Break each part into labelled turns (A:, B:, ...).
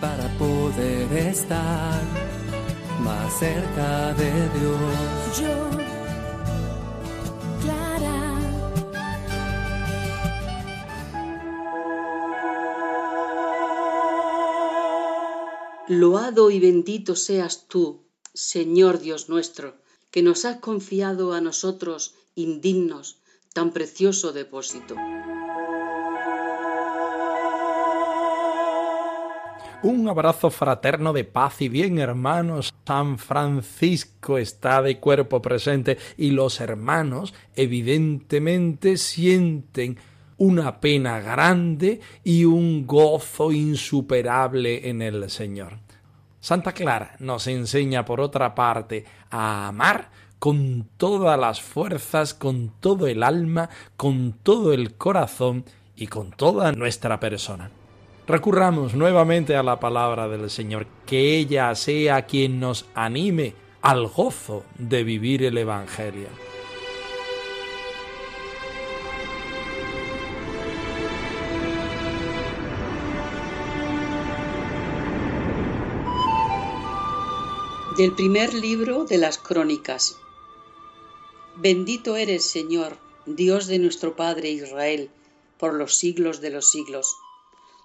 A: Para poder estar más cerca de Dios.
B: Yo, Clara.
C: Loado y bendito seas tú, Señor Dios nuestro, que nos has confiado a nosotros indignos tan precioso depósito.
D: Un abrazo fraterno de paz y bien, hermanos. San Francisco está de cuerpo presente y los hermanos evidentemente sienten una pena grande y un gozo insuperable en el Señor. Santa Clara nos enseña, por otra parte, a amar con todas las fuerzas, con todo el alma, con todo el corazón y con toda nuestra persona. Recurramos nuevamente a la palabra del Señor, que ella sea quien nos anime al gozo de vivir el Evangelio.
C: Del primer libro de las Crónicas. Bendito eres, Señor, Dios de nuestro Padre Israel, por los siglos de los siglos.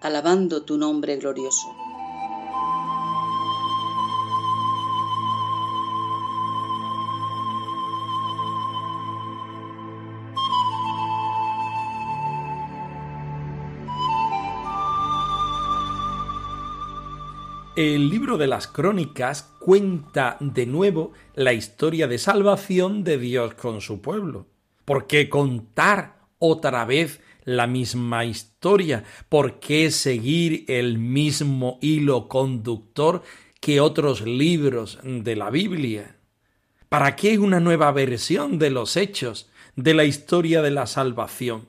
C: alabando tu nombre glorioso.
D: El libro de las crónicas cuenta de nuevo la historia de salvación de Dios con su pueblo. ¿Por qué contar otra vez la misma historia? ¿Por qué seguir el mismo hilo conductor que otros libros de la Biblia? ¿Para qué una nueva versión de los hechos de la historia de la salvación?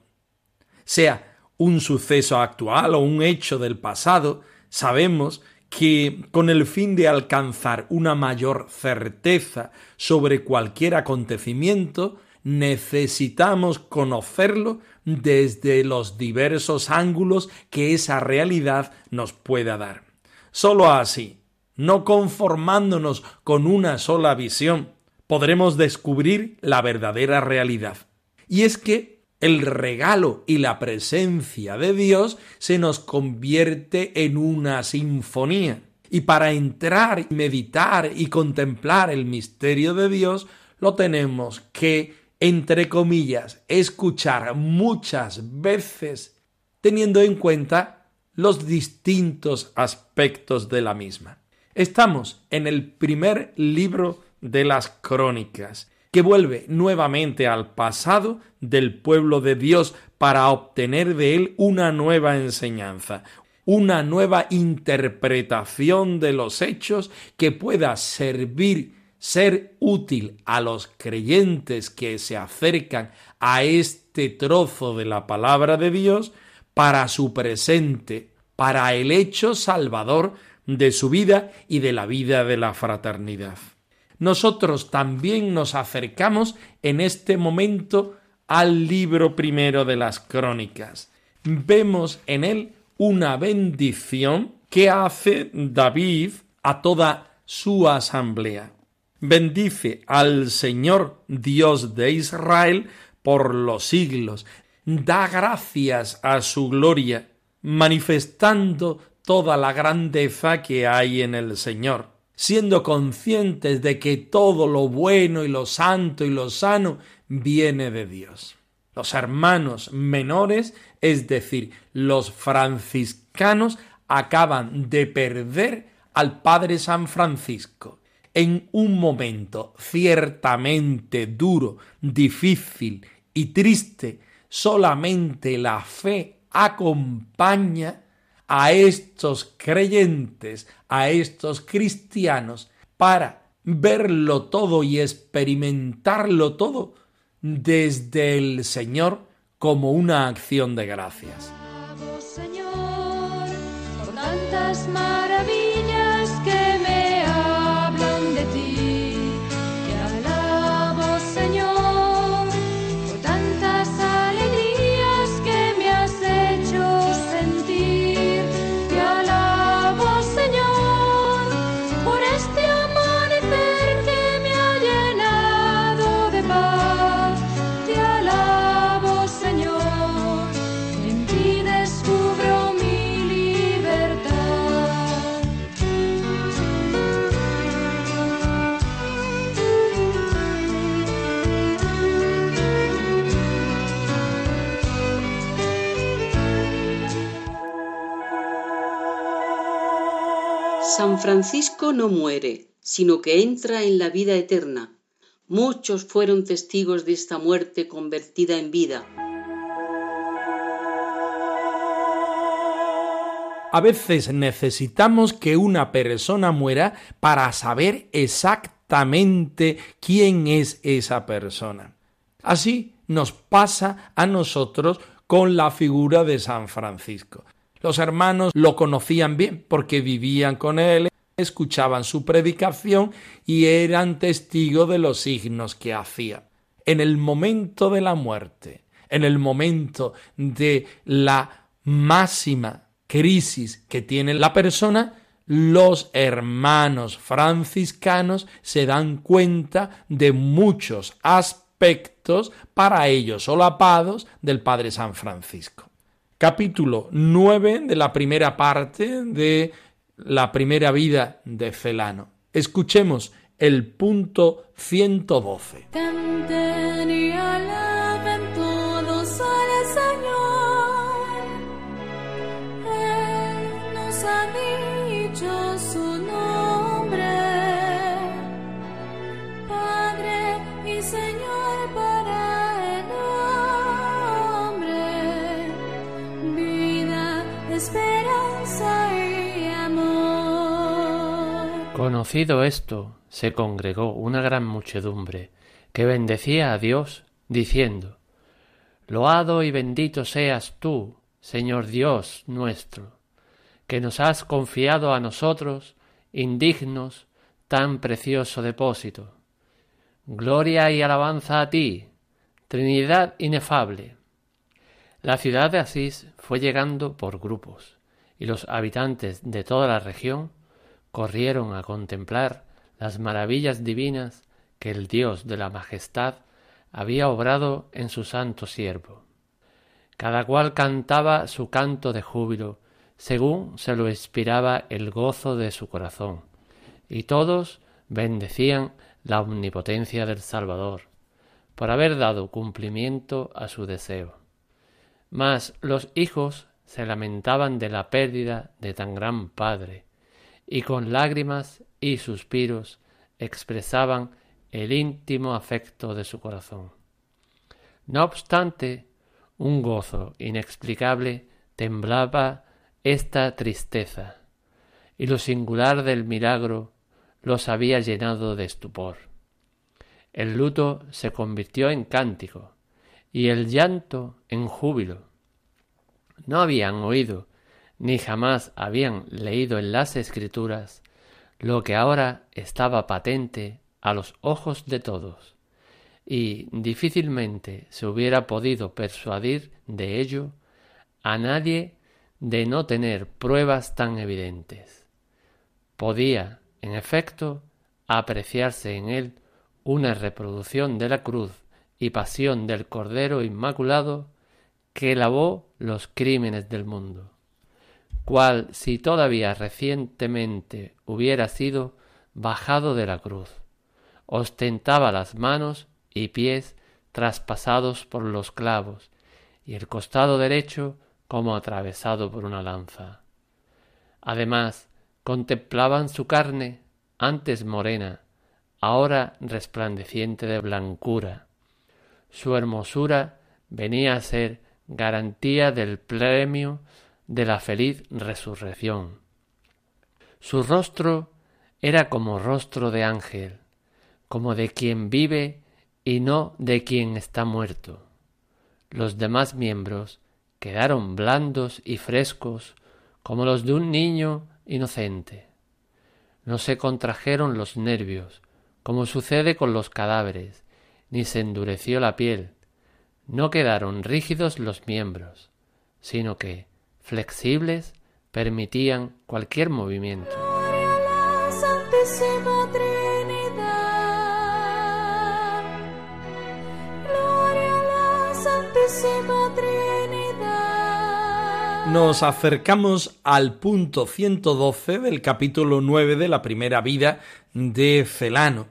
D: Sea un suceso actual o un hecho del pasado, sabemos que con el fin de alcanzar una mayor certeza sobre cualquier acontecimiento, necesitamos conocerlo desde los diversos ángulos que esa realidad nos pueda dar. Solo así, no conformándonos con una sola visión, podremos descubrir la verdadera realidad. Y es que el regalo y la presencia de Dios se nos convierte en una sinfonía. Y para entrar, meditar y contemplar el misterio de Dios, lo tenemos que, entre comillas, escuchar muchas veces, teniendo en cuenta los distintos aspectos de la misma. Estamos en el primer libro de las crónicas que vuelve nuevamente al pasado del pueblo de Dios para obtener de él una nueva enseñanza, una nueva interpretación de los hechos que pueda servir, ser útil a los creyentes que se acercan a este trozo de la palabra de Dios para su presente, para el hecho salvador de su vida y de la vida de la fraternidad nosotros también nos acercamos en este momento al libro primero de las crónicas. Vemos en él una bendición que hace David a toda su asamblea. Bendice al Señor Dios de Israel por los siglos. Da gracias a su gloria manifestando toda la grandeza que hay en el Señor, siendo conscientes de que todo lo bueno y lo santo y lo sano viene de Dios. Los hermanos menores, es decir, los franciscanos, acaban de perder al Padre San Francisco en un momento ciertamente duro, difícil y triste, solamente la fe acompaña a estos creyentes, a estos cristianos, para verlo todo y experimentarlo todo desde el Señor como una acción de gracias.
B: Señor,
C: Francisco no muere, sino que entra en la vida eterna. Muchos fueron testigos de esta muerte convertida en vida.
D: A veces necesitamos que una persona muera para saber exactamente quién es esa persona. Así nos pasa a nosotros con la figura de San Francisco. Los hermanos lo conocían bien porque vivían con él, escuchaban su predicación y eran testigos de los signos que hacía. En el momento de la muerte, en el momento de la máxima crisis que tiene la persona, los hermanos franciscanos se dan cuenta de muchos aspectos para ellos solapados del Padre San Francisco. Capítulo 9 de la primera parte de la primera vida de Celano. Escuchemos el punto 112.
E: Conocido esto, se congregó una gran muchedumbre que bendecía a Dios, diciendo, Loado y bendito seas tú, Señor Dios nuestro, que nos has confiado a nosotros, indignos, tan precioso depósito. Gloria y alabanza a ti, Trinidad inefable. La ciudad de Asís fue llegando por grupos, y los habitantes de toda la región corrieron a contemplar las maravillas divinas que el Dios de la majestad había obrado en su santo siervo. Cada cual cantaba su canto de júbilo, según se lo inspiraba el gozo de su corazón, y todos bendecían la omnipotencia del Salvador, por haber dado cumplimiento a su deseo. Mas los hijos se lamentaban de la pérdida de tan gran padre, y con lágrimas y suspiros expresaban el íntimo afecto de su corazón. No obstante, un gozo inexplicable temblaba esta tristeza, y lo singular del milagro los había llenado de estupor. El luto se convirtió en cántico, y el llanto en júbilo. No habían oído, ni jamás habían leído en las escrituras lo que ahora estaba patente a los ojos de todos, y difícilmente se hubiera podido persuadir de ello a nadie de no tener pruebas tan evidentes. Podía, en efecto, apreciarse en él una reproducción de la cruz y pasión del Cordero Inmaculado que lavó los crímenes del mundo. Cual si todavía recientemente hubiera sido bajado de la cruz. Ostentaba las manos y pies traspasados por los clavos, y el costado derecho como atravesado por una lanza. Además, contemplaban su carne, antes morena, ahora resplandeciente de blancura. Su hermosura venía a ser garantía del premio de la feliz resurrección. Su rostro era como rostro de ángel, como de quien vive y no de quien está muerto. Los demás miembros quedaron blandos y frescos como los de un niño inocente. No se contrajeron los nervios, como sucede con los cadáveres, ni se endureció la piel. No quedaron rígidos los miembros, sino que, flexibles, permitían cualquier movimiento.
D: Nos acercamos al punto 112 del capítulo 9 de la primera vida de Celano.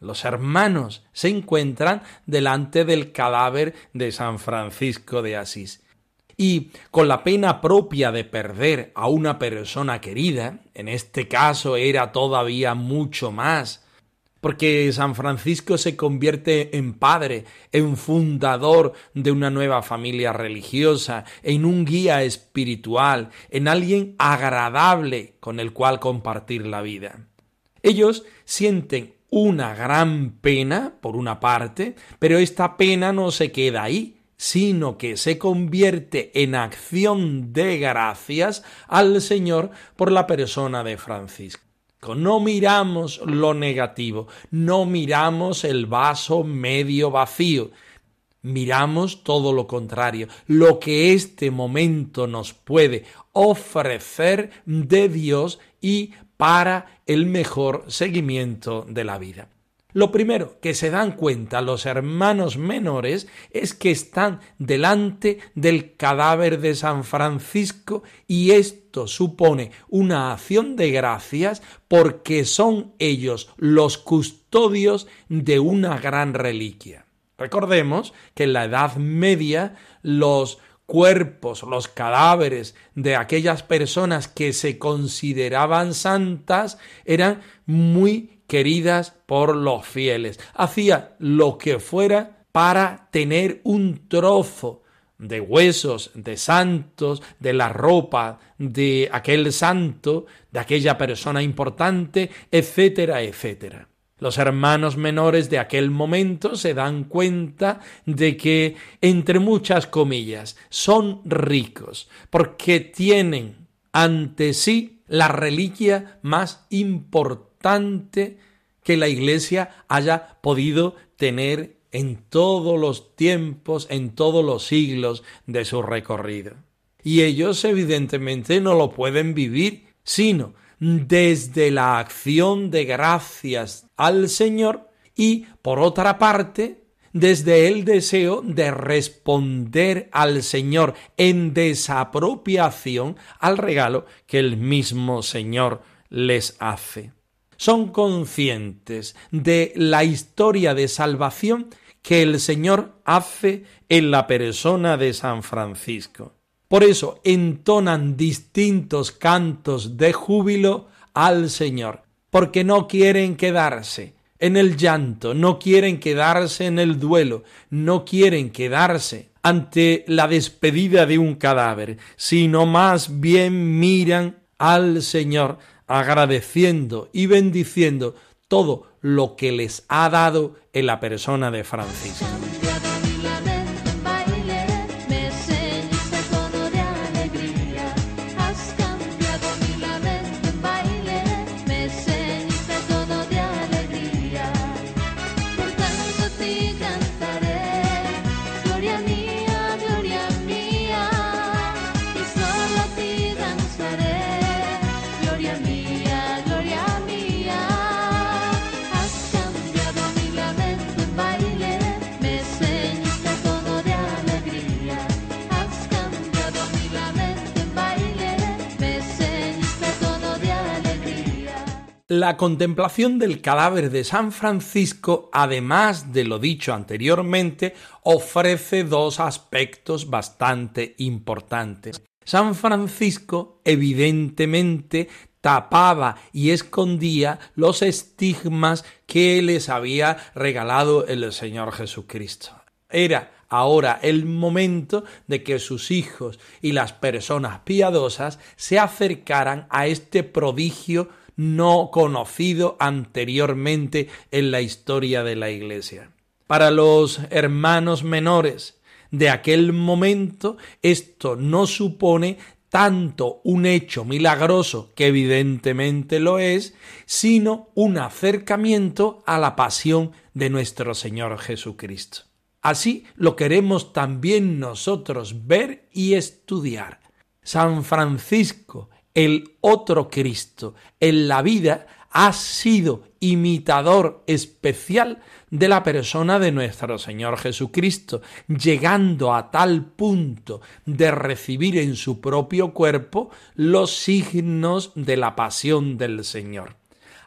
D: Los hermanos se encuentran delante del cadáver de San Francisco de Asís. Y con la pena propia de perder a una persona querida, en este caso era todavía mucho más, porque San Francisco se convierte en padre, en fundador de una nueva familia religiosa, en un guía espiritual, en alguien agradable con el cual compartir la vida. Ellos sienten una gran pena, por una parte, pero esta pena no se queda ahí, sino que se convierte en acción de gracias al Señor por la persona de Francisco. No miramos lo negativo, no miramos el vaso medio vacío, miramos todo lo contrario, lo que este momento nos puede ofrecer de Dios y para el mejor seguimiento de la vida. Lo primero que se dan cuenta los hermanos menores es que están delante del cadáver de San Francisco y esto supone una acción de gracias porque son ellos los custodios de una gran reliquia. Recordemos que en la Edad Media los cuerpos, los cadáveres de aquellas personas que se consideraban santas eran muy queridas por los fieles. Hacía lo que fuera para tener un trozo de huesos de santos, de la ropa de aquel santo, de aquella persona importante, etcétera, etcétera. Los hermanos menores de aquel momento se dan cuenta de que, entre muchas comillas, son ricos, porque tienen ante sí la reliquia más importante que la Iglesia haya podido tener en todos los tiempos, en todos los siglos de su recorrido. Y ellos evidentemente no lo pueden vivir, sino desde la acción de gracias al Señor y, por otra parte, desde el deseo de responder al Señor en desapropiación al regalo que el mismo Señor les hace son conscientes de la historia de salvación que el Señor hace en la persona de San Francisco. Por eso entonan distintos cantos de júbilo al Señor, porque no quieren quedarse en el llanto, no quieren quedarse en el duelo, no quieren quedarse ante la despedida de un cadáver, sino más bien miran al Señor agradeciendo y bendiciendo todo lo que les ha dado en la persona de Francisco. La contemplación del cadáver de San Francisco, además de lo dicho anteriormente, ofrece dos aspectos bastante importantes. San Francisco evidentemente tapaba y escondía los estigmas que les había regalado el Señor Jesucristo. Era ahora el momento de que sus hijos y las personas piadosas se acercaran a este prodigio no conocido anteriormente en la historia de la Iglesia. Para los hermanos menores de aquel momento, esto no supone tanto un hecho milagroso, que evidentemente lo es, sino un acercamiento a la pasión de nuestro Señor Jesucristo. Así lo queremos también nosotros ver y estudiar. San Francisco el otro Cristo en la vida ha sido imitador especial de la persona de nuestro Señor Jesucristo, llegando a tal punto de recibir en su propio cuerpo los signos de la pasión del Señor.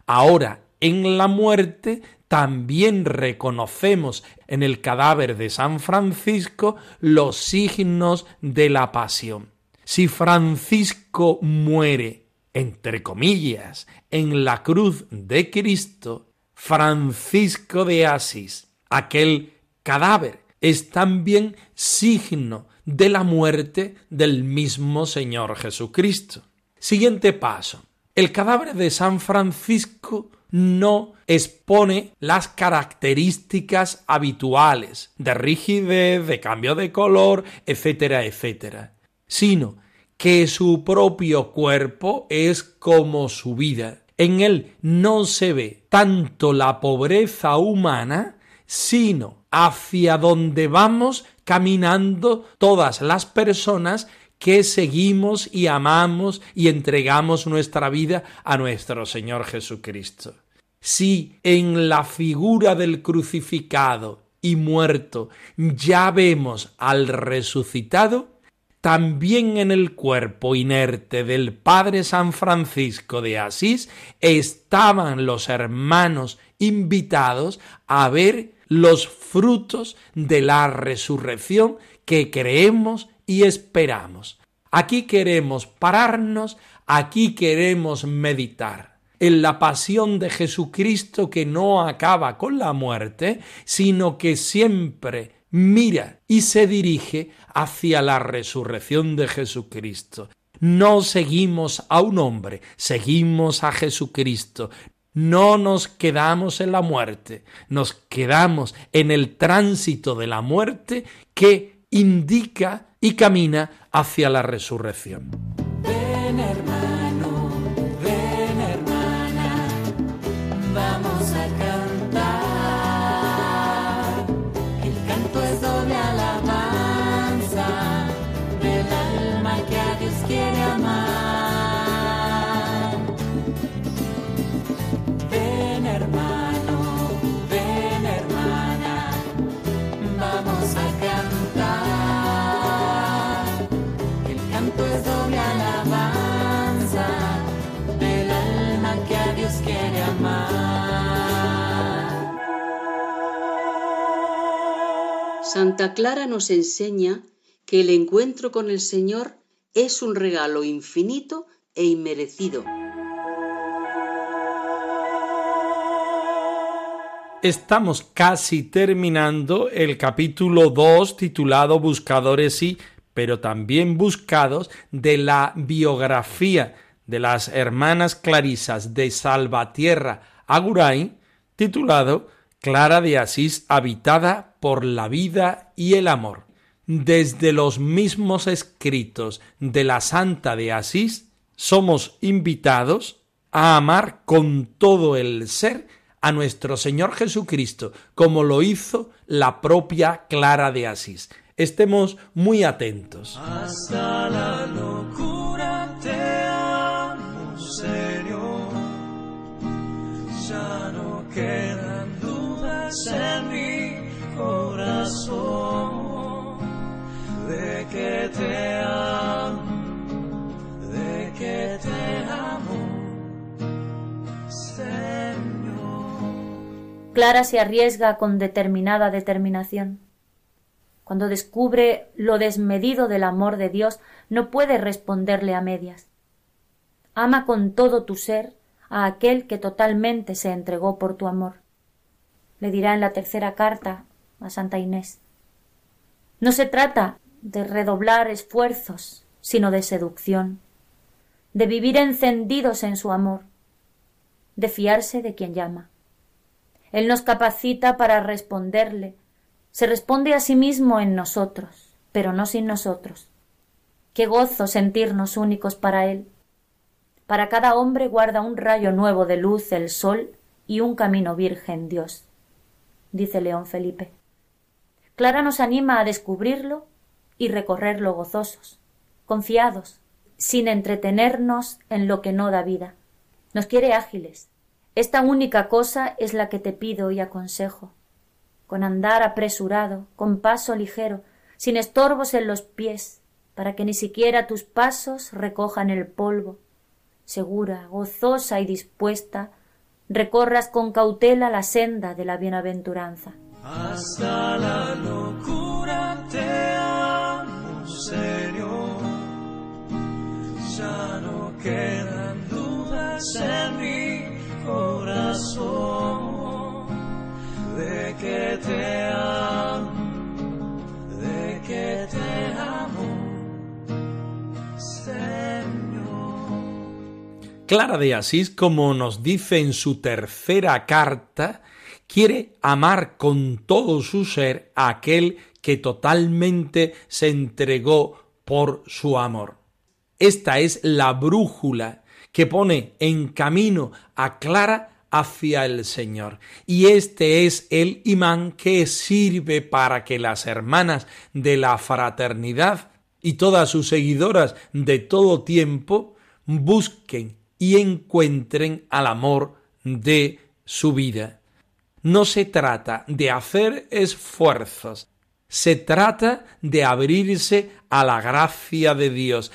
D: Ahora, en la muerte, también reconocemos en el cadáver de San Francisco los signos de la pasión. Si Francisco muere, entre comillas, en la cruz de Cristo, Francisco de Asís, aquel cadáver, es también signo de la muerte del mismo Señor Jesucristo. Siguiente paso. El cadáver de San Francisco no expone las características habituales de rigidez, de cambio de color, etcétera, etcétera sino que su propio cuerpo es como su vida. En él no se ve tanto la pobreza humana, sino hacia donde vamos caminando todas las personas que seguimos y amamos y entregamos nuestra vida a nuestro Señor Jesucristo. Si en la figura del crucificado y muerto ya vemos al resucitado, también en el cuerpo inerte del Padre San Francisco de Asís estaban los hermanos invitados a ver los frutos de la resurrección que creemos y esperamos. Aquí queremos pararnos, aquí queremos meditar en la pasión de Jesucristo que no acaba con la muerte, sino que siempre mira y se dirige hacia la resurrección de Jesucristo. No seguimos a un hombre, seguimos a Jesucristo. No nos quedamos en la muerte, nos quedamos en el tránsito de la muerte que indica y camina hacia la resurrección.
C: Santa Clara nos enseña que el encuentro con el Señor es un regalo infinito e inmerecido.
D: Estamos casi terminando el capítulo 2 titulado Buscadores y, pero también buscados, de la biografía de las hermanas clarisas de Salvatierra Agurain, titulado Clara de Asís habitada por la vida y el amor. Desde los mismos escritos de la Santa de Asís somos invitados a amar con todo el ser a nuestro Señor Jesucristo, como lo hizo la propia Clara de Asís. Estemos muy atentos.
A: Hasta la locura en mi corazón de que te amo, de que te amo.
F: Clara se arriesga con determinada determinación. Cuando descubre lo desmedido del amor de Dios, no puede responderle a medias. Ama con todo tu ser a aquel que totalmente se entregó por tu amor. Le dirá en la tercera carta a Santa Inés. No se trata de redoblar esfuerzos, sino de seducción, de vivir encendidos en su amor, de fiarse de quien llama. Él nos capacita para responderle, se responde a sí mismo en nosotros, pero no sin nosotros. Qué gozo sentirnos únicos para Él. Para cada hombre guarda un rayo nuevo de luz el sol y un camino virgen Dios, dice León Felipe. Clara nos anima a descubrirlo y recorrerlo gozosos, confiados, sin entretenernos en lo que no da vida. Nos quiere ágiles. Esta única cosa es la que te pido y aconsejo. Con andar apresurado, con paso ligero, sin estorbos en los pies, para que ni siquiera tus pasos recojan el polvo. Segura, gozosa y dispuesta, recorras con cautela la senda de la bienaventuranza.
A: Hasta la locura te amo, Señor. Ya no quedan dudas en mi corazón de que te amo,
D: Clara de Asís, como nos dice en su tercera carta, quiere amar con todo su ser a aquel que totalmente se entregó por su amor. Esta es la brújula que pone en camino a Clara hacia el Señor. Y este es el imán que sirve para que las hermanas de la fraternidad y todas sus seguidoras de todo tiempo busquen y encuentren al amor de su vida. No se trata de hacer esfuerzos, se trata de abrirse a la gracia de Dios,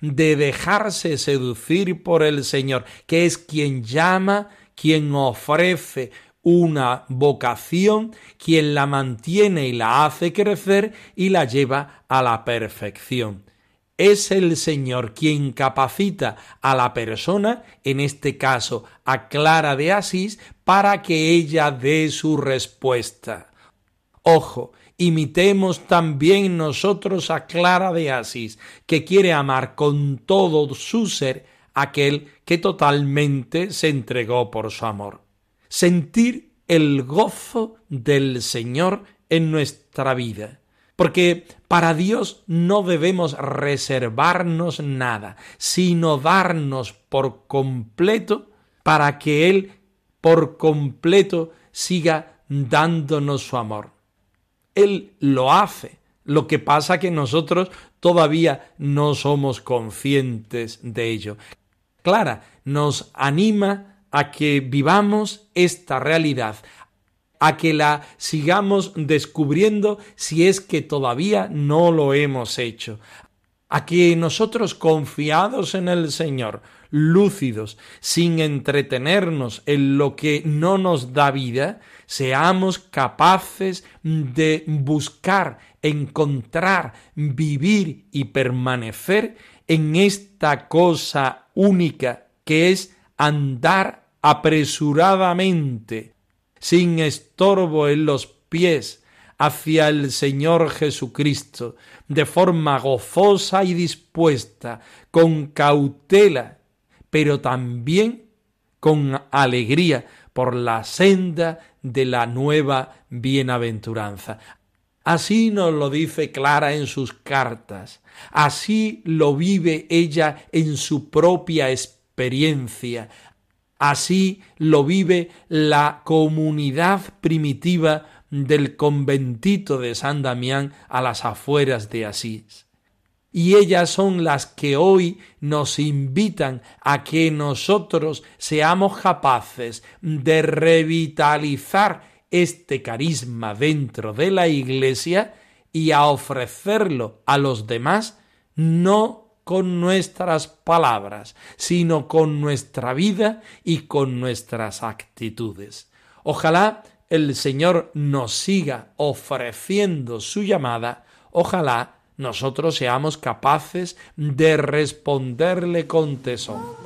D: de dejarse seducir por el Señor, que es quien llama, quien ofrece una vocación, quien la mantiene y la hace crecer y la lleva a la perfección. Es el Señor quien capacita a la persona, en este caso a Clara de Asís, para que ella dé su respuesta. Ojo, imitemos también nosotros a Clara de Asís, que quiere amar con todo su ser aquel que totalmente se entregó por su amor. Sentir el gozo del Señor en nuestra vida. Porque para Dios no debemos reservarnos nada, sino darnos por completo para que Él por completo siga dándonos su amor. Él lo hace. Lo que pasa que nosotros todavía no somos conscientes de ello. Clara nos anima a que vivamos esta realidad, a que la sigamos descubriendo si es que todavía no lo hemos hecho, a que nosotros confiados en el Señor, lúcidos, sin entretenernos en lo que no nos da vida, seamos capaces de buscar, encontrar, vivir y permanecer en esta cosa única que es andar apresuradamente, sin estorbo en los pies, hacia el Señor Jesucristo, de forma gozosa y dispuesta, con cautela, pero también con alegría por la senda de la nueva bienaventuranza. Así nos lo dice Clara en sus cartas, así lo vive ella en su propia experiencia, así lo vive la comunidad primitiva del conventito de San Damián a las afueras de Asís. Y ellas son las que hoy nos invitan a que nosotros seamos capaces de revitalizar este carisma dentro de la Iglesia y a ofrecerlo a los demás no con nuestras palabras, sino con nuestra vida y con nuestras actitudes. Ojalá el Señor nos siga ofreciendo su llamada, ojalá nosotros seamos capaces de responderle con tesón.